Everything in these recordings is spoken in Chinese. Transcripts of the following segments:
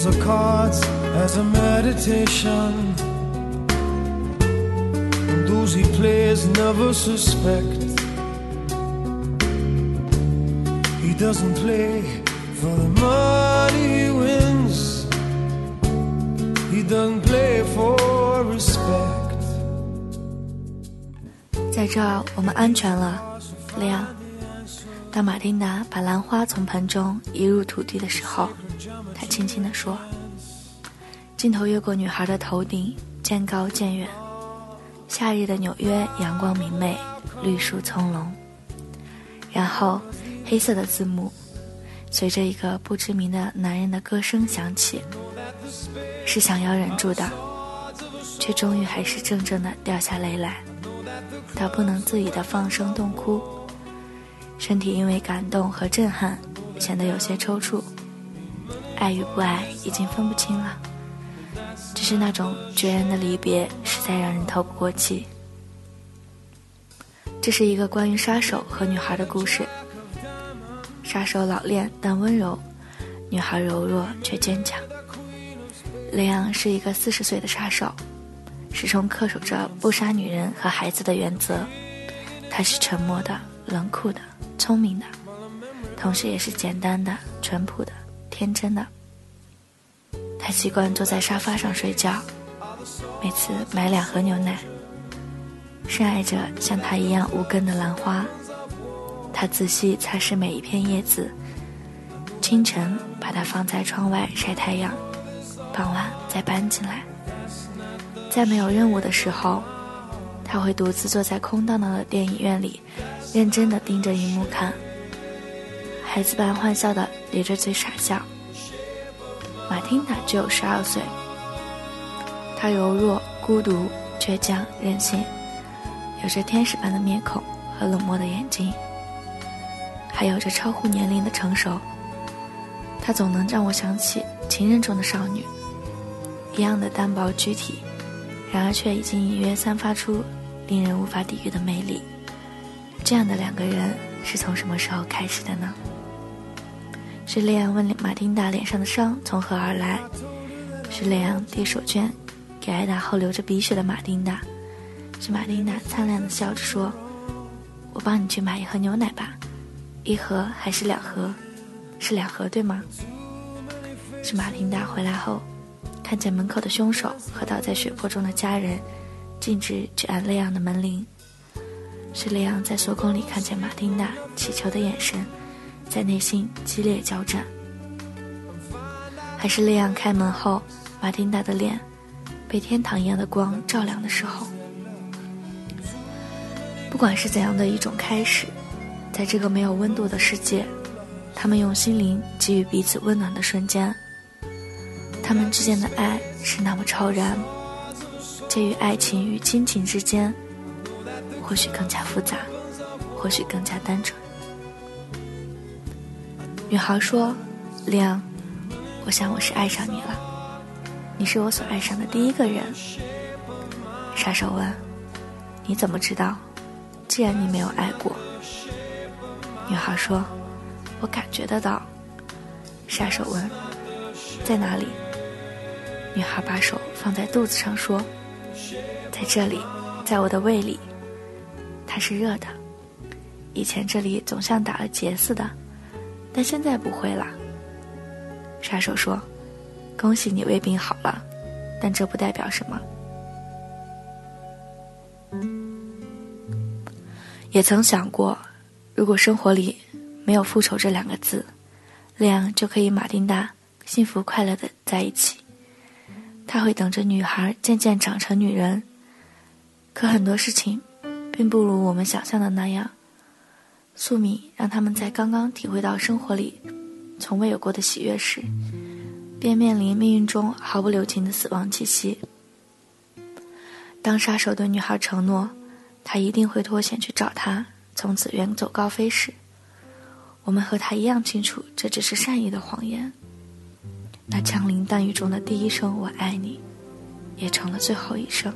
Use the cards as a meditation. And those he plays never suspect. He doesn't play for the money he wins. He doesn't play for respect. 在这儿，我们安全了，亮。当马丁达把兰花从盆中移入土地的时候，轻轻地说：“镜头越过女孩的头顶，渐高渐远。夏日的纽约，阳光明媚，绿树葱茏。然后，黑色的字幕随着一个不知名的男人的歌声响起，是想要忍住的，却终于还是怔怔的掉下泪来。他不能自已的放声痛哭。”身体因为感动和震撼，显得有些抽搐。爱与不爱已经分不清了，只是那种决然的离别，实在让人透不过气。这是一个关于杀手和女孩的故事。杀手老练但温柔，女孩柔弱却坚强。雷昂是一个四十岁的杀手，始终恪守着不杀女人和孩子的原则。他是沉默的，冷酷的。聪明的，同时也是简单的、淳朴的、天真的。他习惯坐在沙发上睡觉，每次买两盒牛奶。深爱着像他一样无根的兰花，他仔细擦拭每一片叶子。清晨把它放在窗外晒太阳，傍晚再搬进来。在没有任务的时候，他会独自坐在空荡荡的电影院里。认真的盯着荧幕看，孩子般欢笑的咧着嘴傻笑。马汀达只有十二岁，她柔弱、孤独、倔强、任性，有着天使般的面孔和冷漠的眼睛，还有着超乎年龄的成熟。她总能让我想起情人中的少女，一样的单薄躯体，然而却已经隐约散发出令人无法抵御的魅力。这样的两个人是从什么时候开始的呢？是雷昂问马丁达脸上的伤从何而来？是雷昂递手绢给挨打后流着鼻血的马丁达？是马丁达灿烂的笑着说：“我帮你去买一盒牛奶吧，一盒还是两盒？是两盒对吗？”是马丁达回来后，看见门口的凶手和倒在血泊中的家人，径直去按雷昂的门铃。是雷昂在锁孔里看见马丁达乞求的眼神，在内心激烈交战，还是雷昂开门后，马丁达的脸被天堂一样的光照亮的时候？不管是怎样的一种开始，在这个没有温度的世界，他们用心灵给予彼此温暖的瞬间，他们之间的爱是那么超然，介于爱情与亲情之间。或许更加复杂，或许更加单纯。女孩说：“亮，我想我是爱上你了，你是我所爱上的第一个人。”杀手问：“你怎么知道？既然你没有爱过。”女孩说：“我感觉得到。”杀手问：“在哪里？”女孩把手放在肚子上说：“在这里，在我的胃里。”它是热的，以前这里总像打了结似的，但现在不会了。杀手说：“恭喜你胃病好了，但这不代表什么。”也曾想过，如果生活里没有复仇这两个字，那样就可以马丁达幸福快乐的在一起。他会等着女孩渐渐长成女人，可很多事情。并不如我们想象的那样，宿命让他们在刚刚体会到生活里从未有过的喜悦时，便面临命运中毫不留情的死亡气息。当杀手对女孩承诺，他一定会脱险去找她，从此远走高飞时，我们和他一样清楚，这只是善意的谎言。那枪林弹雨中的第一声“我爱你”，也成了最后一声。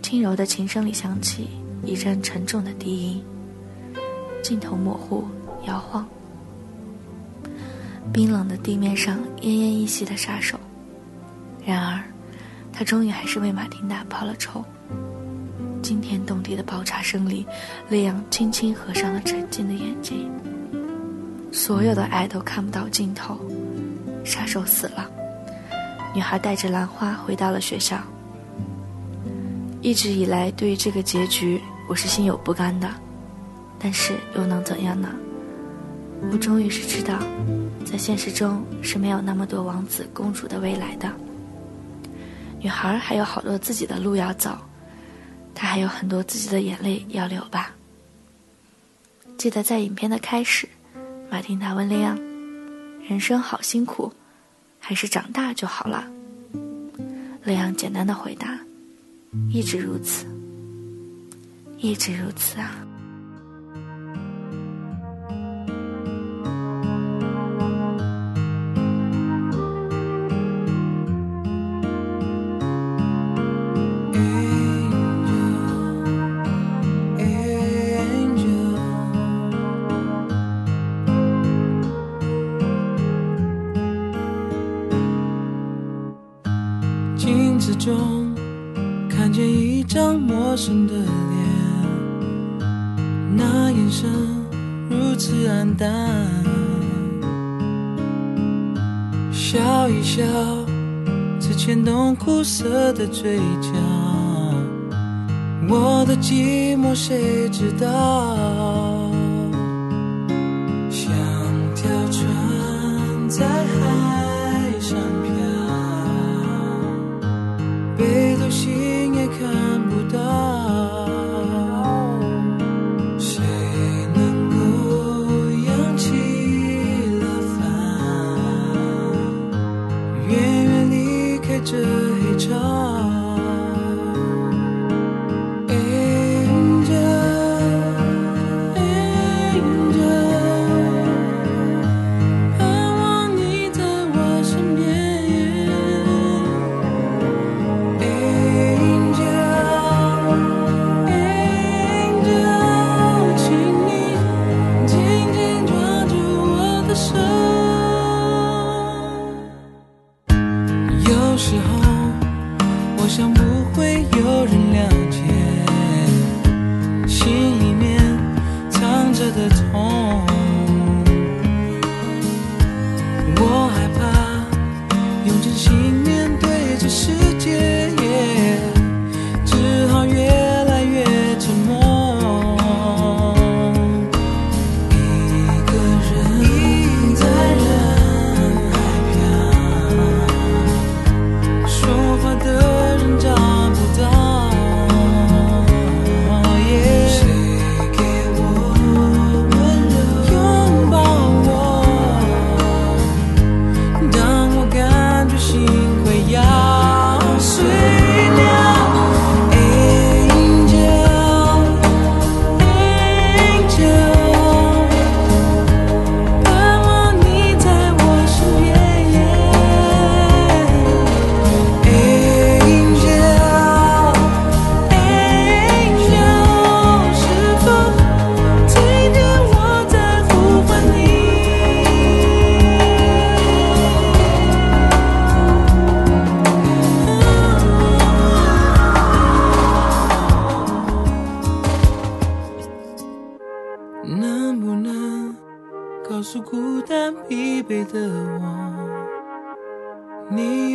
轻柔的琴声里响起一阵沉重的低音，镜头模糊摇晃。冰冷的地面上奄奄一息的杀手。然而，他终于还是为马丁娜报了仇。惊天动地的爆炸声里，雷昂轻轻合上了沉静的眼睛。所有的爱都看不到尽头，杀手死了，女孩带着兰花回到了学校。一直以来，对于这个结局，我是心有不甘的，但是又能怎样呢？我终于是知道，在现实中是没有那么多王子公主的未来的。女孩还有好多自己的路要走，她还有很多自己的眼泪要流吧。记得在影片的开始，马丁达问利昂：“人生好辛苦，还是长大就好了？”利昂简单的回答。一直如此，一直如此啊！镜子中。看见一张陌生的脸，那眼神如此黯淡。笑一笑，只牵动苦涩的嘴角。我的寂寞谁知道？像条船在海时候我想不疲惫的我，你。